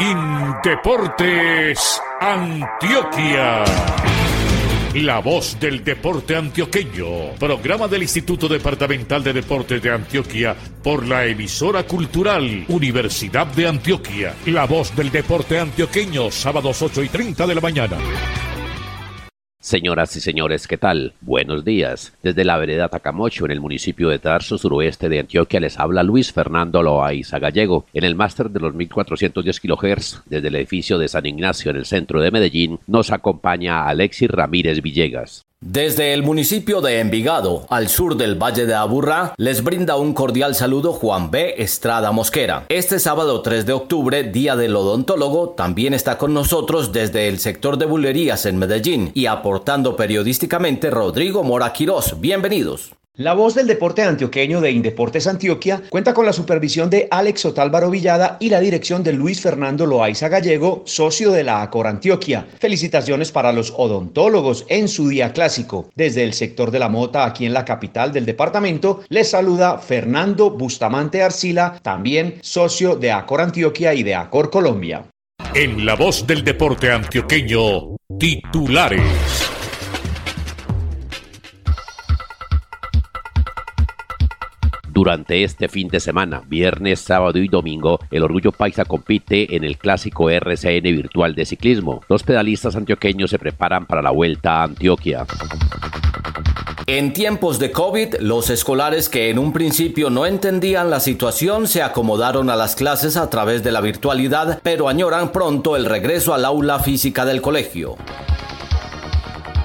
Indeportes Antioquia. La voz del deporte antioqueño. Programa del Instituto Departamental de Deportes de Antioquia por la emisora cultural Universidad de Antioquia. La voz del deporte antioqueño, sábados 8 y 30 de la mañana. Señoras y señores, ¿qué tal? Buenos días. Desde la vereda Tacamocho, en el municipio de Tarso, suroeste de Antioquia, les habla Luis Fernando Loaiza Gallego. En el máster de los 1410 kHz, desde el edificio de San Ignacio en el centro de Medellín, nos acompaña Alexis Ramírez Villegas. Desde el municipio de Envigado, al sur del Valle de Aburrá, les brinda un cordial saludo Juan B. Estrada Mosquera. Este sábado 3 de octubre, Día del Odontólogo, también está con nosotros desde el sector de bulerías en Medellín y aportando periodísticamente Rodrigo Mora Quirós. Bienvenidos. La voz del deporte antioqueño de Indeportes Antioquia cuenta con la supervisión de Alex Otálvaro Villada y la dirección de Luis Fernando Loaiza Gallego, socio de la Acor Antioquia. Felicitaciones para los odontólogos en su día clásico. Desde el sector de la mota, aquí en la capital del departamento, les saluda Fernando Bustamante Arcila, también socio de Acor Antioquia y de Acor Colombia. En la voz del deporte antioqueño, titulares. Durante este fin de semana, viernes, sábado y domingo, el Orgullo Paisa compite en el clásico RCN virtual de ciclismo. Los pedalistas antioqueños se preparan para la vuelta a Antioquia. En tiempos de COVID, los escolares que en un principio no entendían la situación se acomodaron a las clases a través de la virtualidad, pero añoran pronto el regreso al aula física del colegio.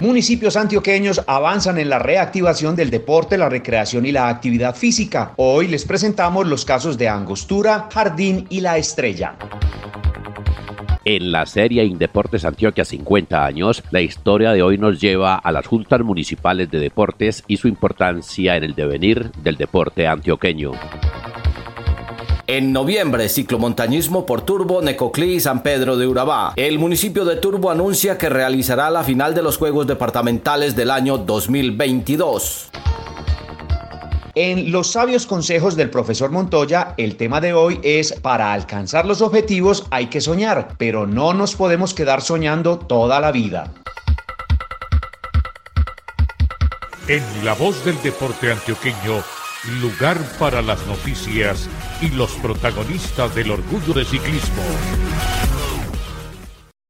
Municipios antioqueños avanzan en la reactivación del deporte, la recreación y la actividad física. Hoy les presentamos los casos de Angostura, Jardín y La Estrella. En la serie Indeportes Antioquia 50 años, la historia de hoy nos lleva a las juntas municipales de deportes y su importancia en el devenir del deporte antioqueño. En noviembre, ciclomontañismo por Turbo, Necoclí y San Pedro de Urabá. El municipio de Turbo anuncia que realizará la final de los Juegos Departamentales del año 2022. En los sabios consejos del profesor Montoya, el tema de hoy es, para alcanzar los objetivos hay que soñar, pero no nos podemos quedar soñando toda la vida. En la voz del deporte antioqueño, lugar para las noticias y los protagonistas del orgullo de ciclismo.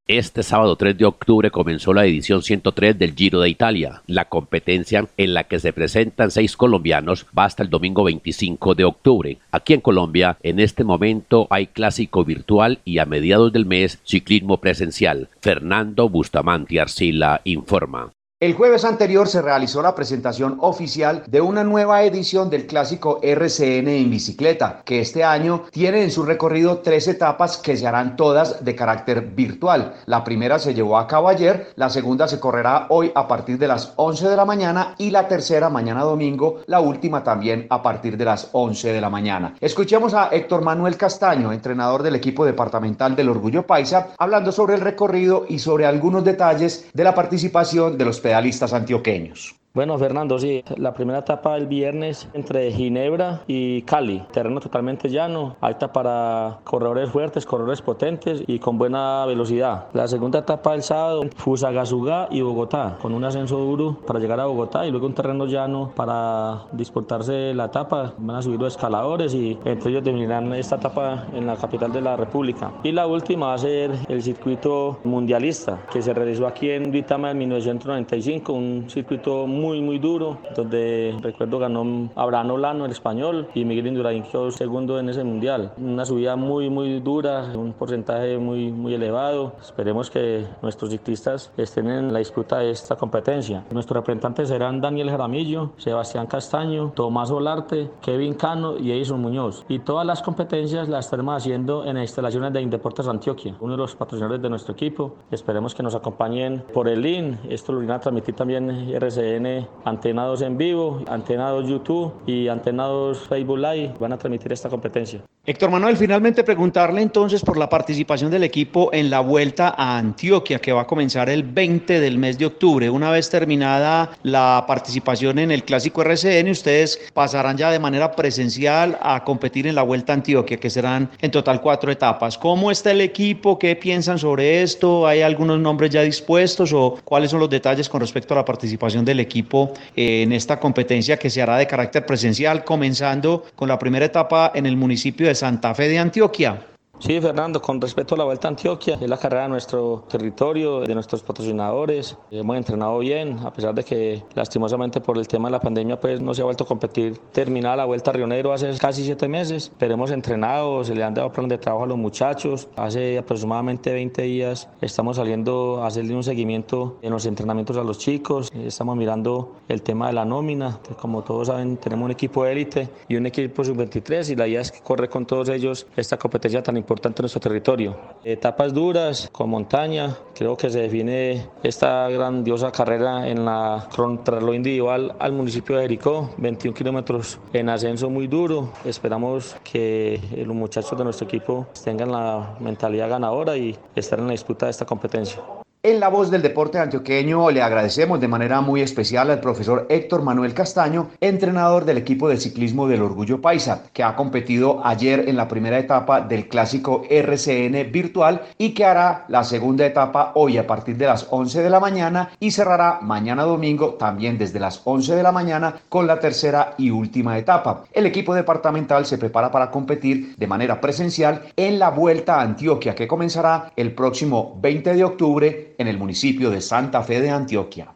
Este sábado 3 de octubre comenzó la edición 103 del Giro de Italia. La competencia en la que se presentan seis colombianos va hasta el domingo 25 de octubre. Aquí en Colombia, en este momento hay clásico virtual y a mediados del mes ciclismo presencial. Fernando Bustamante Arcila informa. El jueves anterior se realizó la presentación oficial de una nueva edición del clásico RCN en bicicleta, que este año tiene en su recorrido tres etapas que se harán todas de carácter virtual. La primera se llevó a cabo ayer, la segunda se correrá hoy a partir de las 11 de la mañana y la tercera mañana domingo, la última también a partir de las 11 de la mañana. Escuchemos a Héctor Manuel Castaño, entrenador del equipo departamental del Orgullo Paisa, hablando sobre el recorrido y sobre algunos detalles de la participación de los pedalistas antioqueños. Bueno, Fernando, sí, la primera etapa el viernes entre Ginebra y Cali, terreno totalmente llano, alta para corredores fuertes, corredores potentes y con buena velocidad. La segunda etapa el sábado, Fusagasugá y Bogotá, con un ascenso duro para llegar a Bogotá y luego un terreno llano para disputarse la etapa. Van a subir los escaladores y entre ellos terminarán esta etapa en la capital de la República. Y la última va a ser el circuito mundialista que se realizó aquí en Duitama en 1995, un circuito muy muy, muy duro, donde recuerdo ganó Abraham Olano, el español, y Miguel Indurain quedó segundo en ese mundial. Una subida muy, muy dura, un porcentaje muy, muy elevado. Esperemos que nuestros ciclistas estén en la disputa de esta competencia. Nuestros representantes serán Daniel Jaramillo, Sebastián Castaño, Tomás Olarte, Kevin Cano y Edison Muñoz. Y todas las competencias las estaremos haciendo en las instalaciones de Indeportes Antioquia, uno de los patrocinadores de nuestro equipo. Esperemos que nos acompañen por el link. Esto lo van a transmitir también RCN Antenados en vivo, Antenados YouTube y Antenados Facebook Live van a transmitir esta competencia. Héctor Manuel, finalmente preguntarle entonces por la participación del equipo en la vuelta a Antioquia, que va a comenzar el 20 del mes de octubre. Una vez terminada la participación en el Clásico RCN, ustedes pasarán ya de manera presencial a competir en la vuelta a Antioquia, que serán en total cuatro etapas. ¿Cómo está el equipo? ¿Qué piensan sobre esto? ¿Hay algunos nombres ya dispuestos o cuáles son los detalles con respecto a la participación del equipo en esta competencia que se hará de carácter presencial, comenzando con la primera etapa en el municipio de Santa Fe de Antioquia. Sí, Fernando, con respecto a la Vuelta a Antioquia, es la carrera de nuestro territorio, de nuestros patrocinadores. Hemos entrenado bien, a pesar de que lastimosamente por el tema de la pandemia pues no se ha vuelto a competir. Terminada la Vuelta a Río Negro hace casi siete meses, pero hemos entrenado, se le han dado plan de trabajo a los muchachos. Hace aproximadamente 20 días estamos saliendo a hacerle un seguimiento en los entrenamientos a los chicos. Estamos mirando el tema de la nómina. Como todos saben, tenemos un equipo élite y un equipo sub-23 y la idea es que corre con todos ellos esta competencia tan importante importante en nuestro territorio. Etapas duras, con montaña, creo que se define esta grandiosa carrera en la contrarreloj individual al municipio de Jericó, 21 kilómetros en ascenso muy duro. Esperamos que los muchachos de nuestro equipo tengan la mentalidad ganadora y estar en la disputa de esta competencia. En la voz del deporte antioqueño le agradecemos de manera muy especial al profesor Héctor Manuel Castaño, entrenador del equipo de ciclismo del Orgullo Paisa, que ha competido ayer en la primera etapa del clásico RCN virtual y que hará la segunda etapa hoy a partir de las 11 de la mañana y cerrará mañana domingo también desde las 11 de la mañana con la tercera y última etapa. El equipo departamental se prepara para competir de manera presencial en la Vuelta a Antioquia que comenzará el próximo 20 de octubre en el municipio de Santa Fe de Antioquia.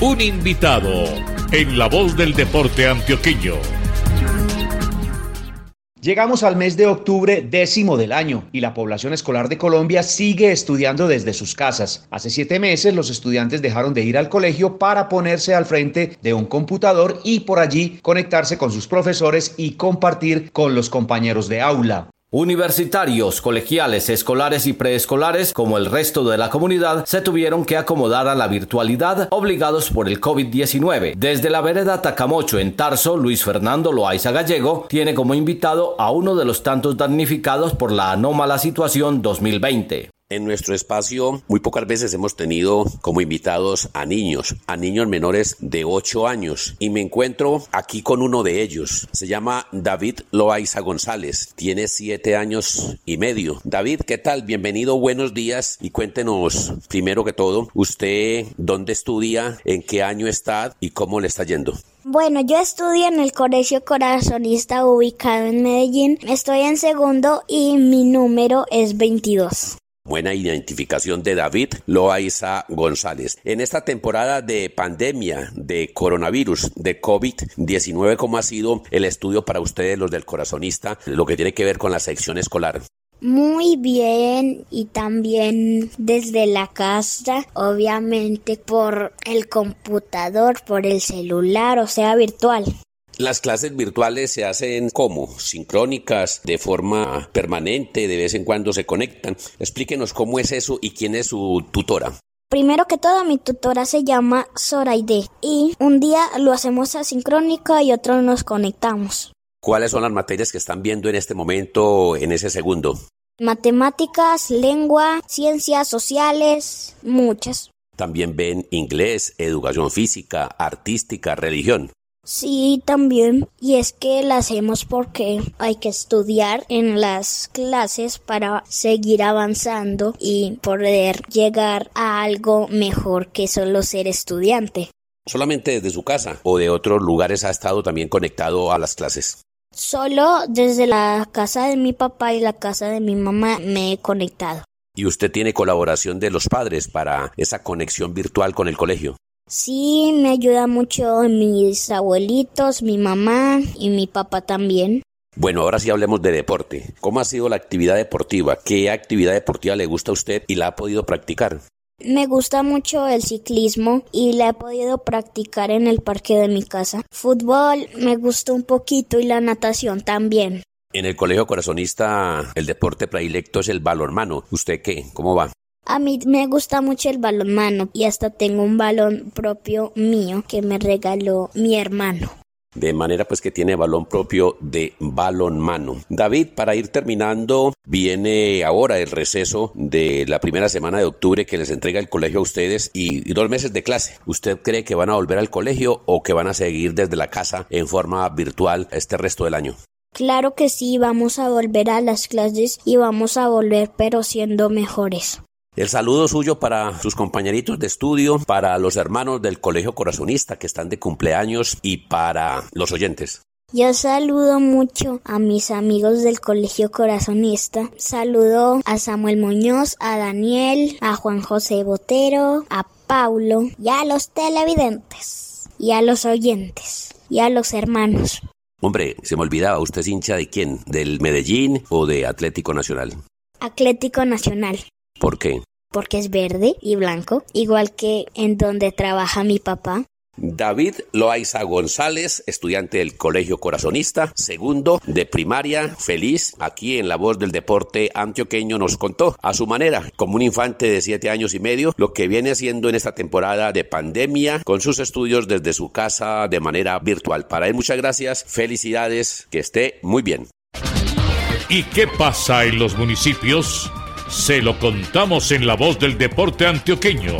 Un invitado en la voz del deporte antioqueño. Llegamos al mes de octubre décimo del año y la población escolar de Colombia sigue estudiando desde sus casas. Hace siete meses los estudiantes dejaron de ir al colegio para ponerse al frente de un computador y por allí conectarse con sus profesores y compartir con los compañeros de aula. Universitarios, colegiales, escolares y preescolares, como el resto de la comunidad, se tuvieron que acomodar a la virtualidad obligados por el COVID-19. Desde la vereda Tacamocho en Tarso, Luis Fernando Loaiza Gallego tiene como invitado a uno de los tantos damnificados por la anómala situación 2020. En nuestro espacio muy pocas veces hemos tenido como invitados a niños, a niños menores de 8 años y me encuentro aquí con uno de ellos. Se llama David Loaiza González, tiene 7 años y medio. David, ¿qué tal? Bienvenido, buenos días y cuéntenos primero que todo, usted dónde estudia, en qué año está y cómo le está yendo. Bueno, yo estudio en el Colegio Corazonista ubicado en Medellín. Estoy en segundo y mi número es 22. Buena identificación de David Loaiza González. En esta temporada de pandemia de coronavirus, de COVID-19, ¿cómo ha sido el estudio para ustedes, los del corazonista, lo que tiene que ver con la sección escolar? Muy bien y también desde la casa, obviamente por el computador, por el celular, o sea, virtual. Las clases virtuales se hacen como sincrónicas, de forma permanente, de vez en cuando se conectan. Explíquenos cómo es eso y quién es su tutora. Primero que todo, mi tutora se llama Zoraide y un día lo hacemos asincrónica y otro nos conectamos. ¿Cuáles son las materias que están viendo en este momento en ese segundo? Matemáticas, lengua, ciencias sociales, muchas. También ven inglés, educación física, artística, religión. Sí, también. Y es que la hacemos porque hay que estudiar en las clases para seguir avanzando y poder llegar a algo mejor que solo ser estudiante. ¿Solamente desde su casa o de otros lugares ha estado también conectado a las clases? Solo desde la casa de mi papá y la casa de mi mamá me he conectado. ¿Y usted tiene colaboración de los padres para esa conexión virtual con el colegio? Sí, me ayuda mucho mis abuelitos, mi mamá y mi papá también. Bueno, ahora sí hablemos de deporte. ¿Cómo ha sido la actividad deportiva? ¿Qué actividad deportiva le gusta a usted y la ha podido practicar? Me gusta mucho el ciclismo y la he podido practicar en el parque de mi casa. Fútbol me gusta un poquito y la natación también. En el colegio corazonista el deporte predilecto es el balonmano. ¿Usted qué? ¿Cómo va? A mí me gusta mucho el balonmano y hasta tengo un balón propio mío que me regaló mi hermano. de manera pues que tiene balón propio de balón mano. David, para ir terminando, viene ahora el receso de la primera semana de octubre que les entrega el colegio a ustedes y, dos meses de clase. ¿Usted cree que van a volver al colegio o que van a seguir desde la casa en forma virtual este resto del año? Claro que sí, vamos a volver a las clases y vamos a volver pero siendo mejores. El saludo suyo para sus compañeritos de estudio, para los hermanos del Colegio Corazonista que están de cumpleaños y para los oyentes. Yo saludo mucho a mis amigos del Colegio Corazonista. Saludo a Samuel Muñoz, a Daniel, a Juan José Botero, a Paulo y a los televidentes y a los oyentes y a los hermanos. Hombre, se me olvidaba, ¿usted es hincha de quién? ¿Del Medellín o de Atlético Nacional? Atlético Nacional. ¿Por qué? Porque es verde y blanco, igual que en donde trabaja mi papá. David Loaiza González, estudiante del Colegio Corazonista, segundo de primaria, feliz, aquí en la voz del deporte antioqueño nos contó a su manera, como un infante de siete años y medio, lo que viene haciendo en esta temporada de pandemia con sus estudios desde su casa de manera virtual. Para él, muchas gracias, felicidades, que esté muy bien. ¿Y qué pasa en los municipios? Se lo contamos en la voz del deporte antioqueño.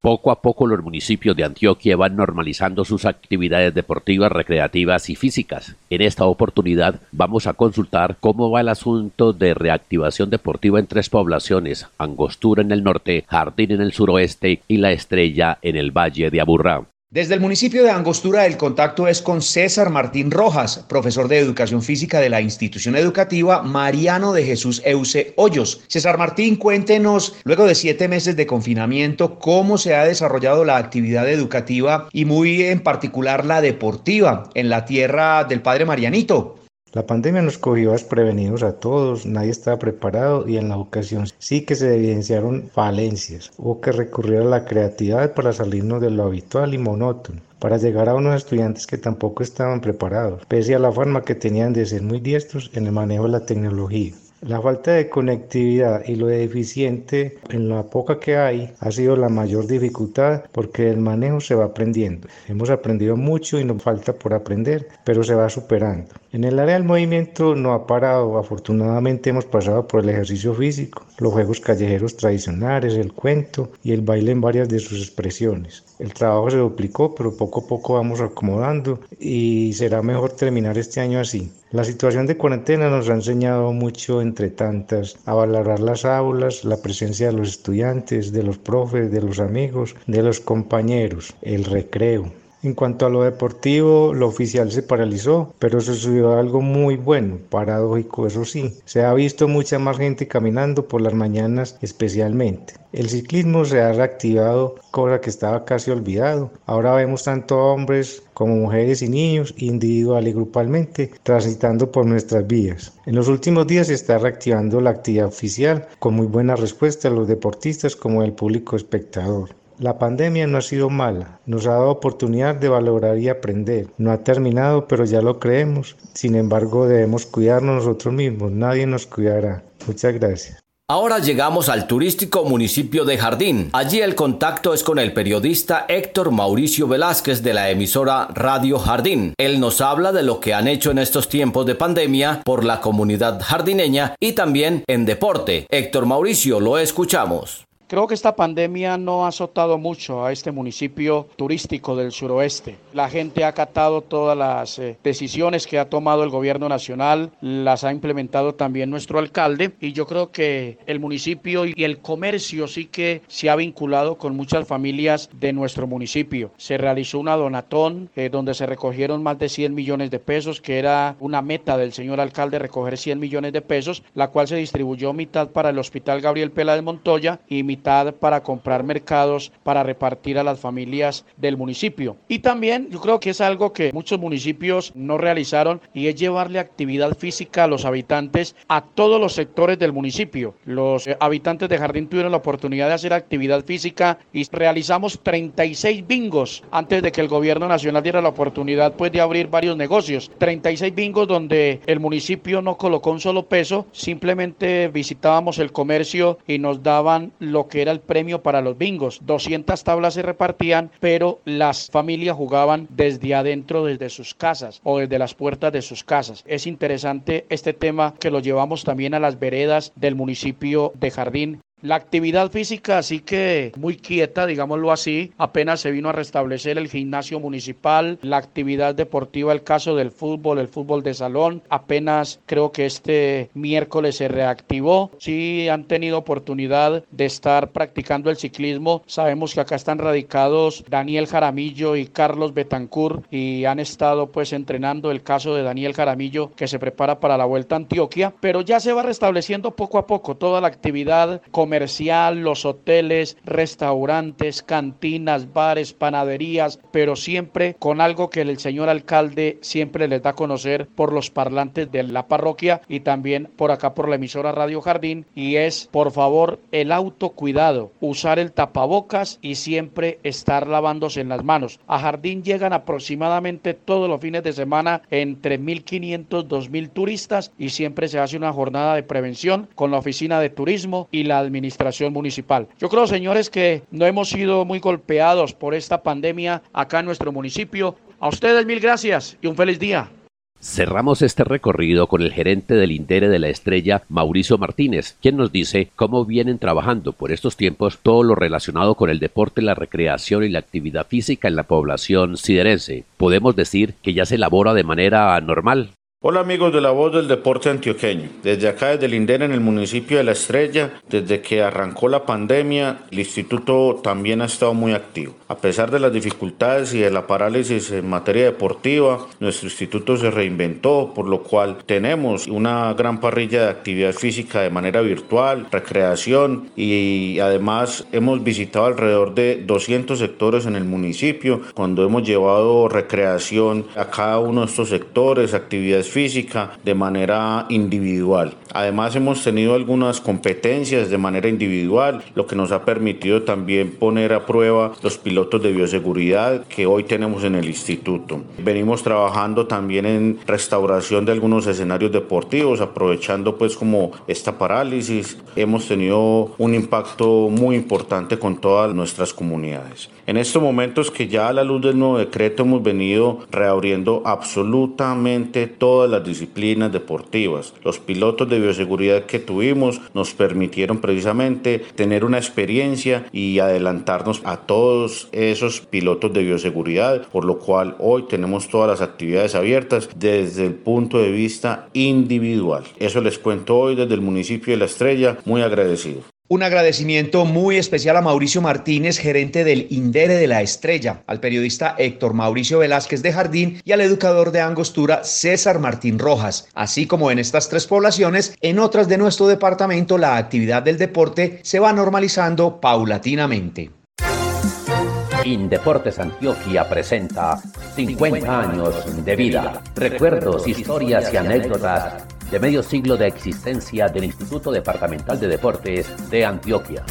Poco a poco los municipios de Antioquia van normalizando sus actividades deportivas, recreativas y físicas. En esta oportunidad vamos a consultar cómo va el asunto de reactivación deportiva en tres poblaciones, Angostura en el norte, Jardín en el suroeste y La Estrella en el Valle de Aburrá. Desde el municipio de Angostura el contacto es con César Martín Rojas, profesor de educación física de la institución educativa Mariano de Jesús Euse Hoyos. César Martín, cuéntenos, luego de siete meses de confinamiento, cómo se ha desarrollado la actividad educativa y muy en particular la deportiva en la tierra del padre Marianito. La pandemia nos cogió desprevenidos a todos, nadie estaba preparado y en la ocasión sí que se evidenciaron falencias. Hubo que recurrir a la creatividad para salirnos de lo habitual y monótono para llegar a unos estudiantes que tampoco estaban preparados, pese a la forma que tenían de ser muy diestros en el manejo de la tecnología. La falta de conectividad y lo deficiente en la poca que hay ha sido la mayor dificultad porque el manejo se va aprendiendo. Hemos aprendido mucho y nos falta por aprender, pero se va superando. En el área del movimiento no ha parado. Afortunadamente hemos pasado por el ejercicio físico, los juegos callejeros tradicionales, el cuento y el baile en varias de sus expresiones. El trabajo se duplicó, pero poco a poco vamos acomodando y será mejor terminar este año así. La situación de cuarentena nos ha enseñado mucho, entre tantas, a valorar las aulas, la presencia de los estudiantes, de los profes, de los amigos, de los compañeros, el recreo. En cuanto a lo deportivo, lo oficial se paralizó, pero sucedió algo muy bueno, paradójico, eso sí. Se ha visto mucha más gente caminando por las mañanas especialmente. El ciclismo se ha reactivado, cosa que estaba casi olvidado. Ahora vemos tanto hombres como mujeres y niños, individual y grupalmente, transitando por nuestras vías. En los últimos días se está reactivando la actividad oficial, con muy buena respuesta a los deportistas como el público espectador. La pandemia no ha sido mala, nos ha dado oportunidad de valorar y aprender. No ha terminado, pero ya lo creemos. Sin embargo, debemos cuidarnos nosotros mismos, nadie nos cuidará. Muchas gracias. Ahora llegamos al turístico municipio de Jardín. Allí el contacto es con el periodista Héctor Mauricio Velázquez de la emisora Radio Jardín. Él nos habla de lo que han hecho en estos tiempos de pandemia por la comunidad jardineña y también en deporte. Héctor Mauricio, lo escuchamos. Creo que esta pandemia no ha azotado mucho a este municipio turístico del suroeste. La gente ha acatado todas las eh, decisiones que ha tomado el gobierno nacional, las ha implementado también nuestro alcalde y yo creo que el municipio y el comercio sí que se ha vinculado con muchas familias de nuestro municipio. Se realizó una donatón eh, donde se recogieron más de 100 millones de pesos, que era una meta del señor alcalde recoger 100 millones de pesos, la cual se distribuyó mitad para el Hospital Gabriel Pela de Montoya y mitad para comprar mercados para repartir a las familias del municipio. Y también yo creo que es algo que muchos municipios no realizaron y es llevarle actividad física a los habitantes a todos los sectores del municipio. Los eh, habitantes de Jardín tuvieron la oportunidad de hacer actividad física y realizamos 36 bingos antes de que el gobierno nacional diera la oportunidad pues de abrir varios negocios. 36 bingos donde el municipio no colocó un solo peso, simplemente visitábamos el comercio y nos daban lo que era el premio para los bingos. 200 tablas se repartían, pero las familias jugaban desde adentro, desde sus casas o desde las puertas de sus casas. Es interesante este tema que lo llevamos también a las veredas del municipio de Jardín la actividad física así que muy quieta, digámoslo así, apenas se vino a restablecer el gimnasio municipal, la actividad deportiva, el caso del fútbol, el fútbol de salón, apenas creo que este miércoles se reactivó. Sí han tenido oportunidad de estar practicando el ciclismo. Sabemos que acá están radicados Daniel Jaramillo y Carlos Betancur y han estado pues entrenando el caso de Daniel Jaramillo que se prepara para la Vuelta a Antioquia, pero ya se va restableciendo poco a poco toda la actividad comercial comercial, los hoteles, restaurantes, cantinas, bares, panaderías, pero siempre con algo que el señor alcalde siempre les da a conocer por los parlantes de la parroquia y también por acá por la emisora Radio Jardín y es por favor el autocuidado, usar el tapabocas y siempre estar lavándose en las manos. A Jardín llegan aproximadamente todos los fines de semana entre 1.500, 2.000 turistas y siempre se hace una jornada de prevención con la oficina de turismo y la administración administración municipal. Yo creo, señores, que no hemos sido muy golpeados por esta pandemia acá en nuestro municipio. A ustedes mil gracias y un feliz día. Cerramos este recorrido con el gerente del Indere de la Estrella, Mauricio Martínez, quien nos dice cómo vienen trabajando por estos tiempos todo lo relacionado con el deporte, la recreación y la actividad física en la población siderense. Podemos decir que ya se elabora de manera normal. Hola amigos de la voz del deporte antioqueño. Desde acá, desde el INDER en el municipio de La Estrella, desde que arrancó la pandemia, el instituto también ha estado muy activo. A pesar de las dificultades y de la parálisis en materia deportiva, nuestro instituto se reinventó, por lo cual tenemos una gran parrilla de actividad física de manera virtual, recreación y además hemos visitado alrededor de 200 sectores en el municipio cuando hemos llevado recreación a cada uno de estos sectores, actividades física de manera individual. Además hemos tenido algunas competencias de manera individual, lo que nos ha permitido también poner a prueba los pilotos de bioseguridad que hoy tenemos en el instituto. Venimos trabajando también en restauración de algunos escenarios deportivos, aprovechando pues como esta parálisis. Hemos tenido un impacto muy importante con todas nuestras comunidades. En estos momentos que ya a la luz del nuevo decreto hemos venido reabriendo absolutamente todas las disciplinas deportivas. Los pilotos de bioseguridad que tuvimos nos permitieron precisamente tener una experiencia y adelantarnos a todos esos pilotos de bioseguridad, por lo cual hoy tenemos todas las actividades abiertas desde el punto de vista individual. Eso les cuento hoy desde el municipio de La Estrella, muy agradecido. Un agradecimiento muy especial a Mauricio Martínez, gerente del INDERE de la Estrella, al periodista Héctor Mauricio Velázquez de Jardín y al educador de Angostura César Martín Rojas. Así como en estas tres poblaciones, en otras de nuestro departamento la actividad del deporte se va normalizando paulatinamente. Indeportes Antioquia presenta 50 años de vida, recuerdos, historias y anécdotas de medio siglo de existencia del Instituto Departamental de Deportes de Antioquia.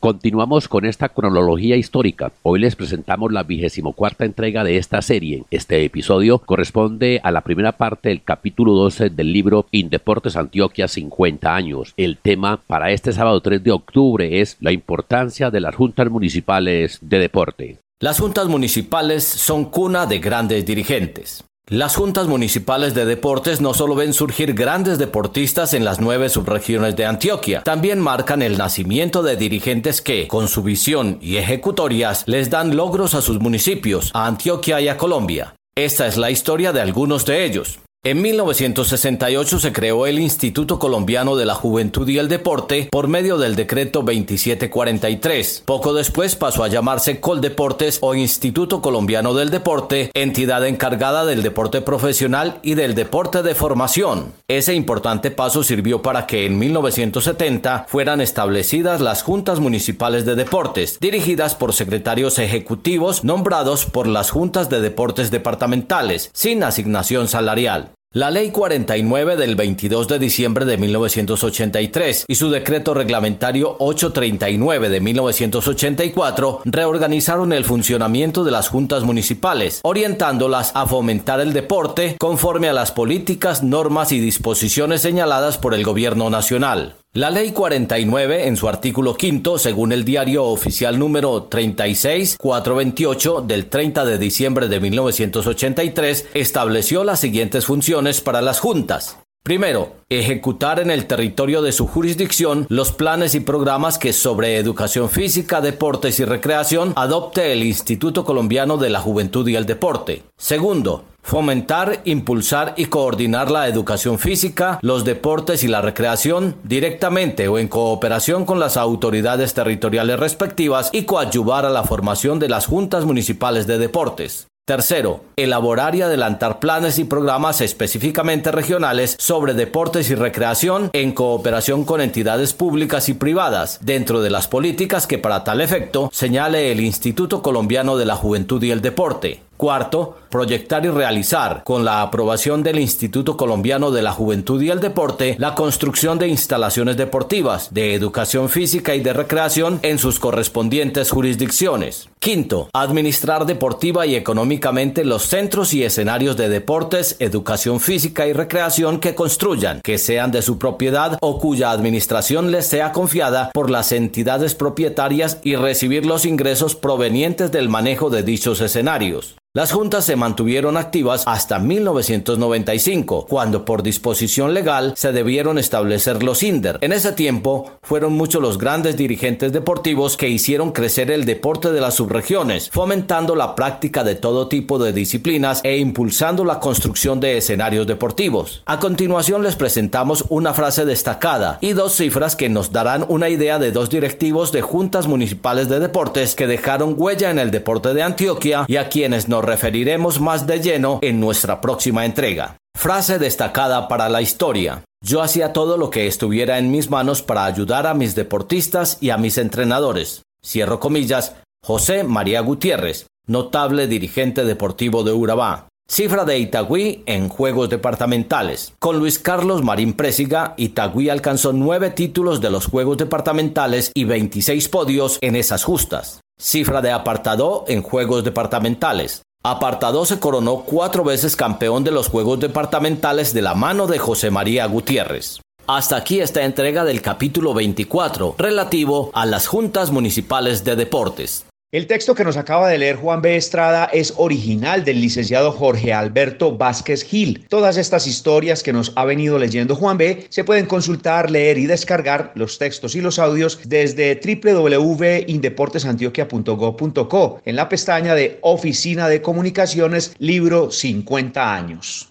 Continuamos con esta cronología histórica. Hoy les presentamos la vigésimo cuarta entrega de esta serie. Este episodio corresponde a la primera parte del capítulo 12 del libro Indeportes Antioquia 50 años. El tema para este sábado 3 de octubre es la importancia de las juntas municipales de deporte. Las juntas municipales son cuna de grandes dirigentes. Las juntas municipales de deportes no solo ven surgir grandes deportistas en las nueve subregiones de Antioquia, también marcan el nacimiento de dirigentes que, con su visión y ejecutorias, les dan logros a sus municipios, a Antioquia y a Colombia. Esta es la historia de algunos de ellos. En 1968 se creó el Instituto Colombiano de la Juventud y el Deporte por medio del decreto 2743. Poco después pasó a llamarse Coldeportes o Instituto Colombiano del Deporte, entidad encargada del deporte profesional y del deporte de formación. Ese importante paso sirvió para que en 1970 fueran establecidas las juntas municipales de deportes, dirigidas por secretarios ejecutivos nombrados por las juntas de deportes departamentales, sin asignación salarial. La Ley 49 del 22 de diciembre de 1983 y su decreto reglamentario 839 de 1984 reorganizaron el funcionamiento de las juntas municipales, orientándolas a fomentar el deporte conforme a las políticas, normas y disposiciones señaladas por el gobierno nacional. La Ley 49, en su artículo quinto, según el diario oficial número 36428 del 30 de diciembre de 1983, estableció las siguientes funciones para las juntas. Primero, ejecutar en el territorio de su jurisdicción los planes y programas que sobre educación física, deportes y recreación adopte el Instituto Colombiano de la Juventud y el Deporte. Segundo, fomentar, impulsar y coordinar la educación física, los deportes y la recreación directamente o en cooperación con las autoridades territoriales respectivas y coadyuvar a la formación de las juntas municipales de deportes. Tercero, elaborar y adelantar planes y programas específicamente regionales sobre deportes y recreación en cooperación con entidades públicas y privadas, dentro de las políticas que para tal efecto señale el Instituto Colombiano de la Juventud y el Deporte. Cuarto, proyectar y realizar, con la aprobación del Instituto Colombiano de la Juventud y el Deporte, la construcción de instalaciones deportivas, de educación física y de recreación en sus correspondientes jurisdicciones. Quinto, administrar deportiva y económicamente los centros y escenarios de deportes, educación física y recreación que construyan, que sean de su propiedad o cuya administración les sea confiada por las entidades propietarias y recibir los ingresos provenientes del manejo de dichos escenarios. Las juntas se mantuvieron activas hasta 1995, cuando por disposición legal se debieron establecer los INDER. En ese tiempo fueron muchos los grandes dirigentes deportivos que hicieron crecer el deporte de las subregiones, fomentando la práctica de todo tipo de disciplinas e impulsando la construcción de escenarios deportivos. A continuación les presentamos una frase destacada y dos cifras que nos darán una idea de dos directivos de juntas municipales de deportes que dejaron huella en el deporte de Antioquia y a quienes nos referiremos más de lleno en nuestra próxima entrega. Frase destacada para la historia. Yo hacía todo lo que estuviera en mis manos para ayudar a mis deportistas y a mis entrenadores. Cierro comillas, José María Gutiérrez, notable dirigente deportivo de Urabá. Cifra de Itagüí en Juegos Departamentales. Con Luis Carlos Marín Présiga, Itagüí alcanzó nueve títulos de los Juegos Departamentales y 26 podios en esas justas. Cifra de apartado en Juegos Departamentales. Apartado se coronó cuatro veces campeón de los Juegos Departamentales de la mano de José María Gutiérrez. Hasta aquí esta entrega del capítulo 24, relativo a las juntas municipales de deportes. El texto que nos acaba de leer Juan B. Estrada es original del licenciado Jorge Alberto Vázquez Gil. Todas estas historias que nos ha venido leyendo Juan B. se pueden consultar, leer y descargar los textos y los audios desde www.indeportesantioquia.gov.co en la pestaña de Oficina de Comunicaciones, libro 50 años.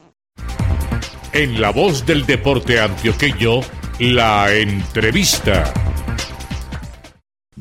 En la voz del deporte antioqueño, la entrevista.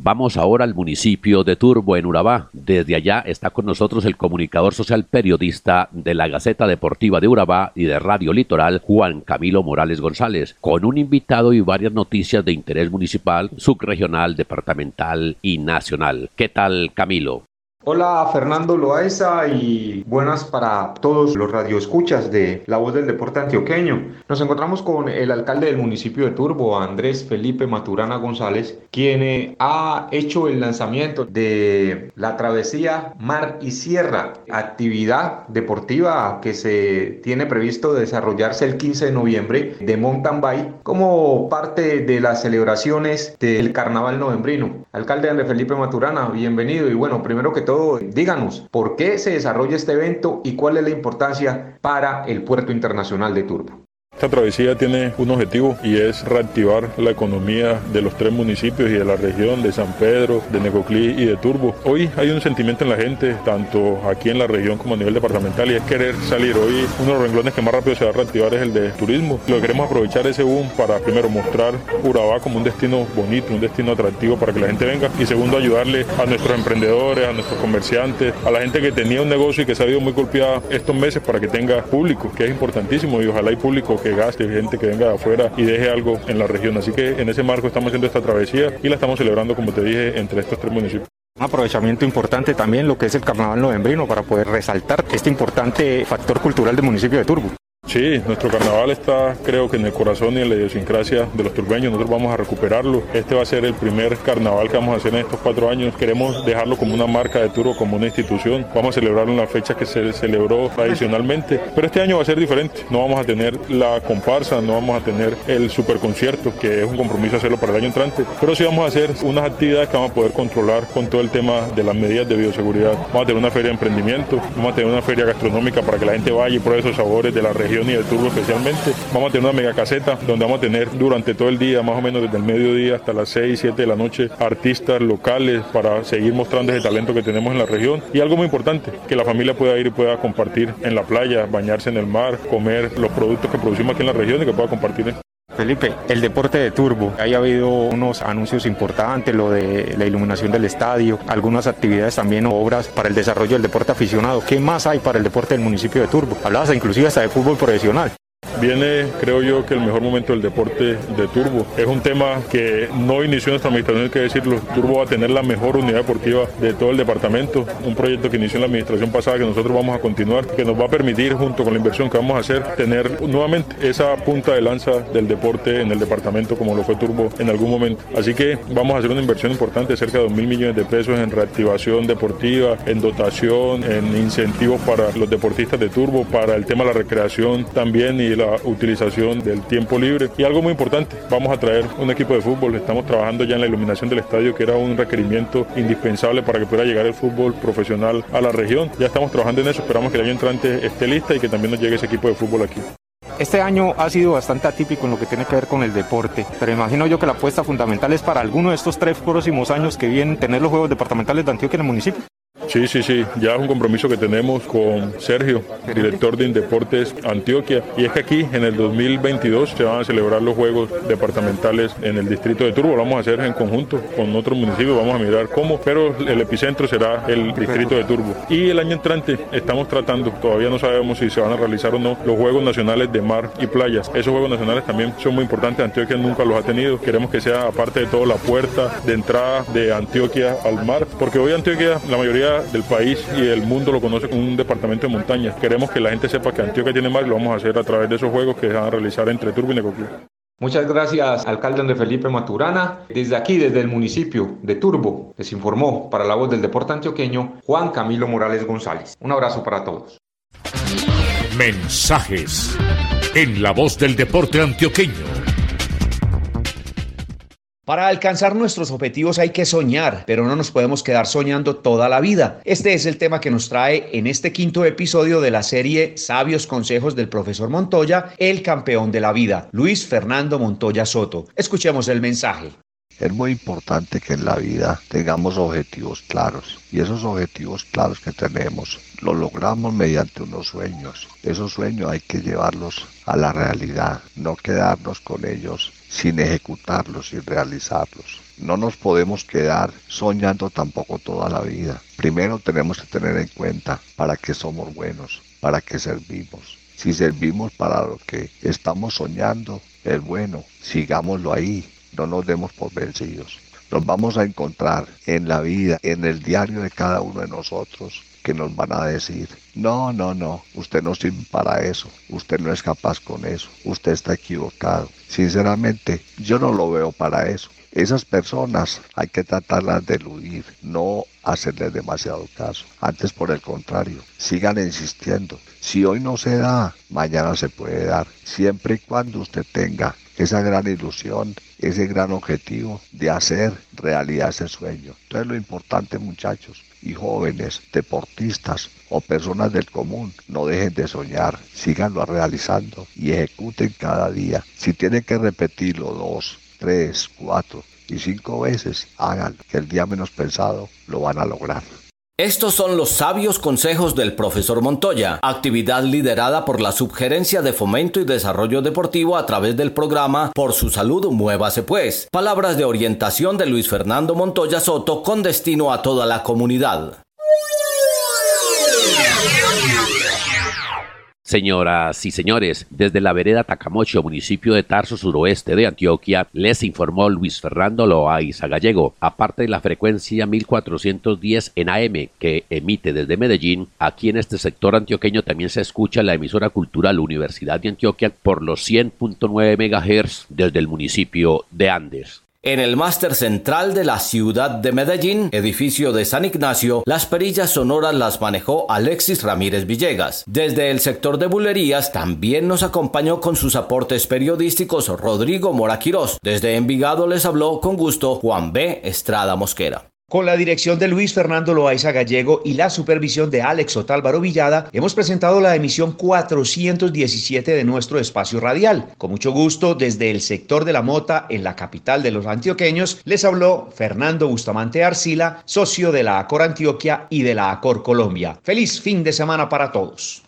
Vamos ahora al municipio de Turbo, en Urabá. Desde allá está con nosotros el comunicador social periodista de la Gaceta Deportiva de Urabá y de Radio Litoral, Juan Camilo Morales González, con un invitado y varias noticias de interés municipal, subregional, departamental y nacional. ¿Qué tal, Camilo? Hola Fernando Loaiza y buenas para todos los radioescuchas de La Voz del Deporte Antioqueño. Nos encontramos con el alcalde del municipio de Turbo, Andrés Felipe Maturana González, quien eh, ha hecho el lanzamiento de la travesía Mar y Sierra, actividad deportiva que se tiene previsto desarrollarse el 15 de noviembre de mountain bike como parte de las celebraciones del carnaval novembrino. Alcalde Andrés Felipe Maturana, bienvenido y bueno, primero que todo díganos por qué se desarrolla este evento y cuál es la importancia para el puerto internacional de Turbo. Esta travesía tiene un objetivo y es reactivar la economía de los tres municipios y de la región de San Pedro, de Necoclí y de Turbo. Hoy hay un sentimiento en la gente, tanto aquí en la región como a nivel departamental, y es querer salir. Hoy uno de los renglones que más rápido se va a reactivar es el de turismo. Lo que queremos aprovechar ese boom para primero mostrar Urabá como un destino bonito, un destino atractivo para que la gente venga y segundo ayudarle a nuestros emprendedores, a nuestros comerciantes, a la gente que tenía un negocio y que se ha ido muy golpeada estos meses para que tenga público, que es importantísimo y ojalá hay público que gaste, gente que venga de afuera y deje algo en la región. Así que en ese marco estamos haciendo esta travesía y la estamos celebrando, como te dije, entre estos tres municipios. Un aprovechamiento importante también lo que es el carnaval novembrino para poder resaltar este importante factor cultural del municipio de Turbo. Sí, nuestro carnaval está creo que en el corazón y en la idiosincrasia de los turbeños. Nosotros vamos a recuperarlo. Este va a ser el primer carnaval que vamos a hacer en estos cuatro años. Queremos dejarlo como una marca de Turbo, como una institución. Vamos a celebrarlo en la fecha que se celebró tradicionalmente. Pero este año va a ser diferente. No vamos a tener la comparsa, no vamos a tener el superconcierto, que es un compromiso hacerlo para el año entrante. Pero sí vamos a hacer unas actividades que vamos a poder controlar con todo el tema de las medidas de bioseguridad. Vamos a tener una feria de emprendimiento, vamos a tener una feria gastronómica para que la gente vaya y pruebe esos sabores de la región y del turbo especialmente. Vamos a tener una mega caseta donde vamos a tener durante todo el día, más o menos desde el mediodía hasta las 6, 7 de la noche, artistas locales para seguir mostrando ese talento que tenemos en la región. Y algo muy importante, que la familia pueda ir y pueda compartir en la playa, bañarse en el mar, comer los productos que producimos aquí en la región y que pueda compartir. Felipe, el deporte de turbo, ha habido unos anuncios importantes, lo de la iluminación del estadio, algunas actividades también, obras para el desarrollo del deporte aficionado. ¿Qué más hay para el deporte del municipio de Turbo? Hablabas inclusive hasta de fútbol profesional. Viene, creo yo, que el mejor momento del deporte de Turbo. Es un tema que no inició nuestra administración, hay que decirlo. Turbo va a tener la mejor unidad deportiva de todo el departamento. Un proyecto que inició en la administración pasada que nosotros vamos a continuar, que nos va a permitir, junto con la inversión que vamos a hacer, tener nuevamente esa punta de lanza del deporte en el departamento como lo fue Turbo en algún momento. Así que vamos a hacer una inversión importante, cerca de 2 mil millones de pesos en reactivación deportiva, en dotación, en incentivos para los deportistas de Turbo, para el tema de la recreación también y la utilización del tiempo libre. Y algo muy importante, vamos a traer un equipo de fútbol. Estamos trabajando ya en la iluminación del estadio, que era un requerimiento indispensable para que pueda llegar el fútbol profesional a la región. Ya estamos trabajando en eso, esperamos que el año entrante esté lista y que también nos llegue ese equipo de fútbol aquí. Este año ha sido bastante atípico en lo que tiene que ver con el deporte, pero imagino yo que la apuesta fundamental es para alguno de estos tres próximos años que vienen tener los Juegos Departamentales de Antioquia en el municipio. Sí, sí, sí, ya es un compromiso que tenemos con Sergio, director de Indeportes Antioquia, y es que aquí en el 2022 se van a celebrar los Juegos Departamentales en el distrito de Turbo, lo vamos a hacer en conjunto con otros municipios, vamos a mirar cómo, pero el epicentro será el distrito de Turbo. Y el año entrante estamos tratando, todavía no sabemos si se van a realizar o no, los Juegos Nacionales de Mar y Playas. Esos Juegos Nacionales también son muy importantes, Antioquia nunca los ha tenido, queremos que sea aparte de todo la puerta de entrada de Antioquia al mar, porque hoy Antioquia, la mayoría del país y el mundo lo conoce como un departamento de montaña. Queremos que la gente sepa que Antioquia tiene mar y lo vamos a hacer a través de esos juegos que se van a realizar entre Turbo y Necoclí. Muchas gracias, alcalde André Felipe Maturana. Desde aquí, desde el municipio de Turbo, les informó para la voz del deporte antioqueño Juan Camilo Morales González. Un abrazo para todos. Mensajes en la voz del deporte antioqueño. Para alcanzar nuestros objetivos hay que soñar, pero no nos podemos quedar soñando toda la vida. Este es el tema que nos trae en este quinto episodio de la serie Sabios Consejos del Profesor Montoya, el campeón de la vida, Luis Fernando Montoya Soto. Escuchemos el mensaje. Es muy importante que en la vida tengamos objetivos claros y esos objetivos claros que tenemos los logramos mediante unos sueños. Esos sueños hay que llevarlos a la realidad, no quedarnos con ellos sin ejecutarlos, sin realizarlos. No nos podemos quedar soñando tampoco toda la vida. Primero tenemos que tener en cuenta para qué somos buenos, para qué servimos. Si servimos para lo que estamos soñando, es bueno, sigámoslo ahí, no nos demos por vencidos. Nos vamos a encontrar en la vida, en el diario de cada uno de nosotros, que nos van a decir, no, no, no, usted no sirve para eso, usted no es capaz con eso, usted está equivocado. Sinceramente, yo no lo veo para eso. Esas personas hay que tratarlas de eludir, no hacerles demasiado caso. Antes, por el contrario, sigan insistiendo. Si hoy no se da, mañana se puede dar, siempre y cuando usted tenga esa gran ilusión, ese gran objetivo de hacer realidad ese sueño. Entonces lo importante muchachos y jóvenes, deportistas o personas del común, no dejen de soñar, síganlo realizando y ejecuten cada día. Si tienen que repetirlo dos, tres, cuatro y cinco veces, hagan que el día menos pensado lo van a lograr. Estos son los sabios consejos del profesor Montoya, actividad liderada por la Subgerencia de Fomento y Desarrollo Deportivo a través del programa Por su salud, muévase pues. Palabras de orientación de Luis Fernando Montoya Soto con destino a toda la comunidad. Señoras y señores, desde la vereda Tacamocho, municipio de Tarso, suroeste de Antioquia, les informó Luis Fernando Loaiza Gallego. Aparte de la frecuencia 1410 en AM que emite desde Medellín, aquí en este sector antioqueño también se escucha la emisora cultural Universidad de Antioquia por los 100.9 MHz desde el municipio de Andes. En el máster central de la ciudad de Medellín, edificio de San Ignacio, las perillas sonoras las manejó Alexis Ramírez Villegas. Desde el sector de bulerías también nos acompañó con sus aportes periodísticos Rodrigo Moraquirós. Desde Envigado les habló con gusto Juan B. Estrada Mosquera. Con la dirección de Luis Fernando Loaiza Gallego y la supervisión de Alex Otálvaro Villada, hemos presentado la emisión 417 de nuestro espacio radial. Con mucho gusto, desde el sector de la Mota, en la capital de los antioqueños, les habló Fernando Bustamante Arcila, socio de la ACOR Antioquia y de la ACOR Colombia. Feliz fin de semana para todos.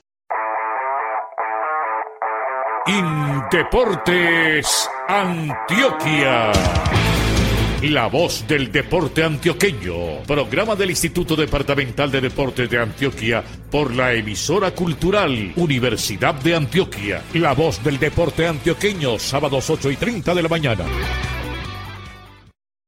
Indeportes Antioquia. La voz del deporte antioqueño. Programa del Instituto Departamental de Deportes de Antioquia por la emisora cultural Universidad de Antioquia. La voz del deporte antioqueño, sábados 8 y 30 de la mañana.